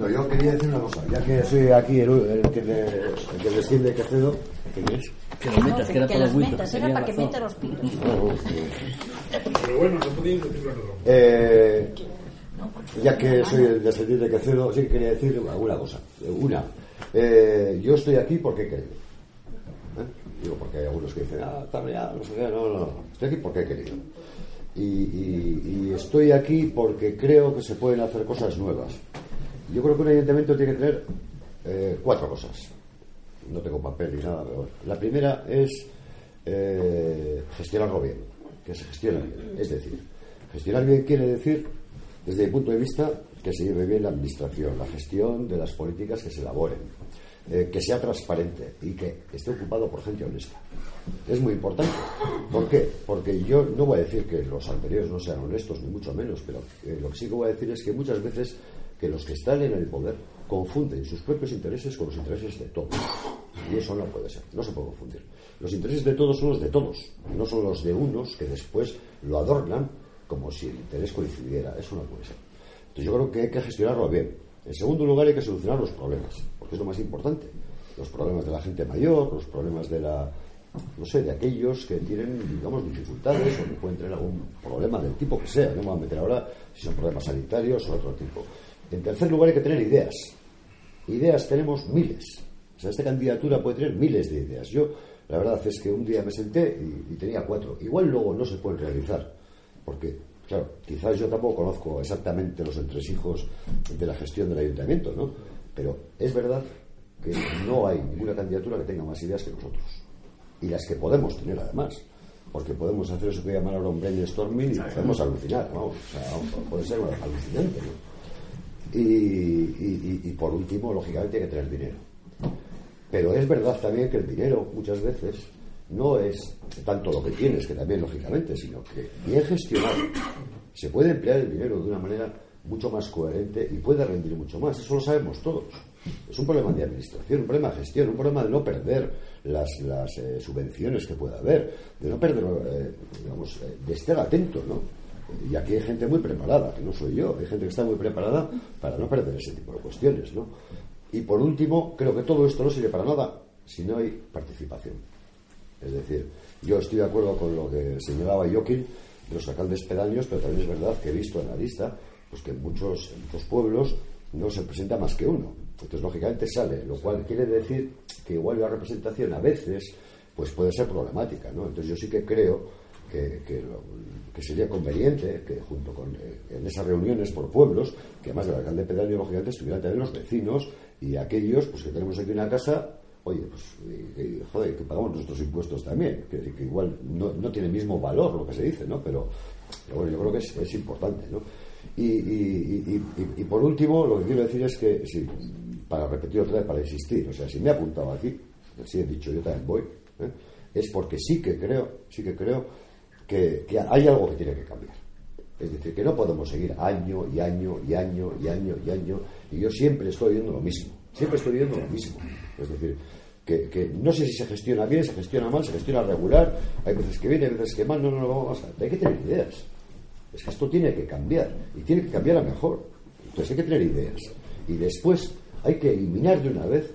No, yo quería decir una cosa, ya que soy aquí el, el que, le, el que desciende Quecedo, ¿qué es? Que lo metas, que era que para los metas, era para que meta los pitos. Pero bueno, no podéis decirlo. Eh, ya que soy el descendiente de Quecedo, sí que quería decir alguna cosa. Una, eh, yo estoy aquí porque he querido. ¿Eh? Digo, porque hay algunos que dicen, ah, está ya, no sé qué, no, no, no. Estoy aquí porque he querido. Y, y- y estoy aquí porque creo que se pueden hacer cosas nuevas. Yo creo que un ayuntamiento tiene que tener eh, cuatro cosas. No tengo papel ni nada, pero. La primera es eh, gestionarlo bien, que se gestione bien. Es decir, gestionar bien quiere decir, desde mi punto de vista, que se lleve bien la administración, la gestión de las políticas que se elaboren, eh, que sea transparente y que esté ocupado por gente honesta. Es muy importante. ¿Por qué? Porque yo no voy a decir que los anteriores no sean honestos, ni mucho menos, pero eh, lo que sí que voy a decir es que muchas veces que los que están en el poder confunden sus propios intereses con los intereses de todos. Y eso no puede ser, no se puede confundir. Los intereses de todos son los de todos, no son los de unos que después lo adornan como si el interés coincidiera. Eso no puede ser. Entonces yo creo que hay que gestionarlo bien. En segundo lugar hay que solucionar los problemas, porque es lo más importante. Los problemas de la gente mayor, los problemas de la no sé, de aquellos que tienen, digamos, dificultades o que tener algún problema del tipo que sea. No me voy a meter ahora si son problemas sanitarios o otro tipo. En tercer lugar hay que tener ideas. Ideas tenemos miles. O sea, esta candidatura puede tener miles de ideas. Yo, la verdad es que un día me senté y, y tenía cuatro. Igual luego no se pueden realizar. Porque, claro, quizás yo tampoco conozco exactamente los entresijos de la gestión del ayuntamiento, ¿no? Pero es verdad que no hay ninguna candidatura que tenga más ideas que nosotros. Y las que podemos tener, además. Porque podemos hacer eso que llaman ahora un brainstorming y podemos alucinar, vamos. O sea, puede ser alucinante, ¿no? Y- y por último, lógicamente, hay que tener dinero. Pero es verdad también que el dinero muchas veces no es tanto lo que tienes, que también lógicamente, sino que bien gestionado se puede emplear el dinero de una manera mucho más coherente y puede rendir mucho más. Eso lo sabemos todos. Es un problema de administración, un problema de gestión, un problema de no perder las, las, eh, subvenciones que pueda haber, de no perder, eh, digamos, eh, de estar atento, ¿no? Y aquí hay gente muy preparada, que no soy yo, hay gente que está muy preparada para no perder ese tipo de cuestiones, ¿no? Y por último, creo que todo esto no sirve para nada si no hay participación. Es decir, yo estoy de acuerdo con lo que señalaba Joaquín de los alcaldes pedaños, pero también es verdad que he visto en la lista pues que muchos, en muchos pueblos no se presenta más que uno. Entonces, lógicamente sale, lo cual quiere decir que igual la representación a veces pues puede ser problemática, ¿no? Entonces yo sí que creo que, que, lo- que sería conveniente que junto con eh, en esas reuniones por pueblos, que además del alcalde pedáneo, lógicamente, estuvieran también los vecinos y aquellos pues que tenemos aquí una casa oye, pues, y- y, joder, que pagamos nuestros impuestos también, que, que igual no, no tiene el mismo valor lo que se dice, ¿no? Pero, pero bueno, yo creo que es, es importante, ¿no? Y, y- y- y- por último, lo que quiero decir es que, sí, para repetir otra vez, para insistir, o sea, si me he apuntado aquí, si he dicho yo también voy, ¿eh? es porque sí que creo, sí que creo que, que hay algo que tiene que cambiar. Es decir, que no podemos seguir año y año y año y año y año. Y yo siempre estoy viendo lo mismo. Siempre estoy viendo lo mismo. Es decir, que, que no sé si se gestiona bien, se gestiona mal, se gestiona regular. Hay veces que bien, hay veces que mal. No, no, no, vamos a. Hay que tener ideas. Es que esto tiene que cambiar. Y tiene que cambiar a mejor. Entonces hay que tener ideas. Y después hay que eliminar de una vez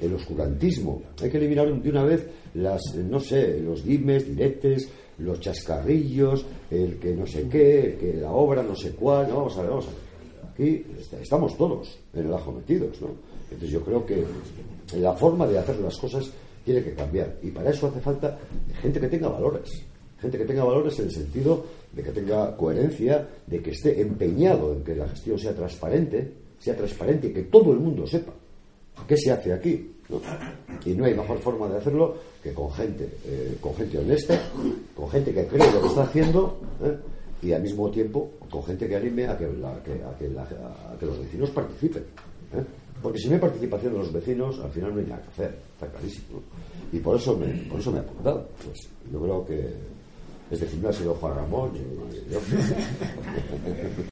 el oscurantismo. Hay que eliminar de una vez las, no sé, los dimes, diretes, los chascarrillos, el que no sé qué, el que la obra no sé cuál. No, vamos a ver, vamos a ver. Aquí est- estamos todos en el ajo metidos, ¿no? Entonces yo creo que la forma de hacer las cosas tiene que cambiar. Y para eso hace falta gente que tenga valores. Que tenga valores en el sentido de que tenga coherencia, de que esté empeñado en que la gestión sea transparente, sea transparente y que todo el mundo sepa qué se hace aquí. Y no hay mejor forma de hacerlo que con gente, eh, con gente honesta, con gente que cree lo que está haciendo ¿eh? y al mismo tiempo con gente que anime a que, a que a que los vecinos participen. ¿eh? Porque si no hay participación de los vecinos, al final no hay nada que hacer, está clarísimo. Y por eso me, por eso me he apuntado. Pues yo creo que desde el gimnasio de Juan Ramón.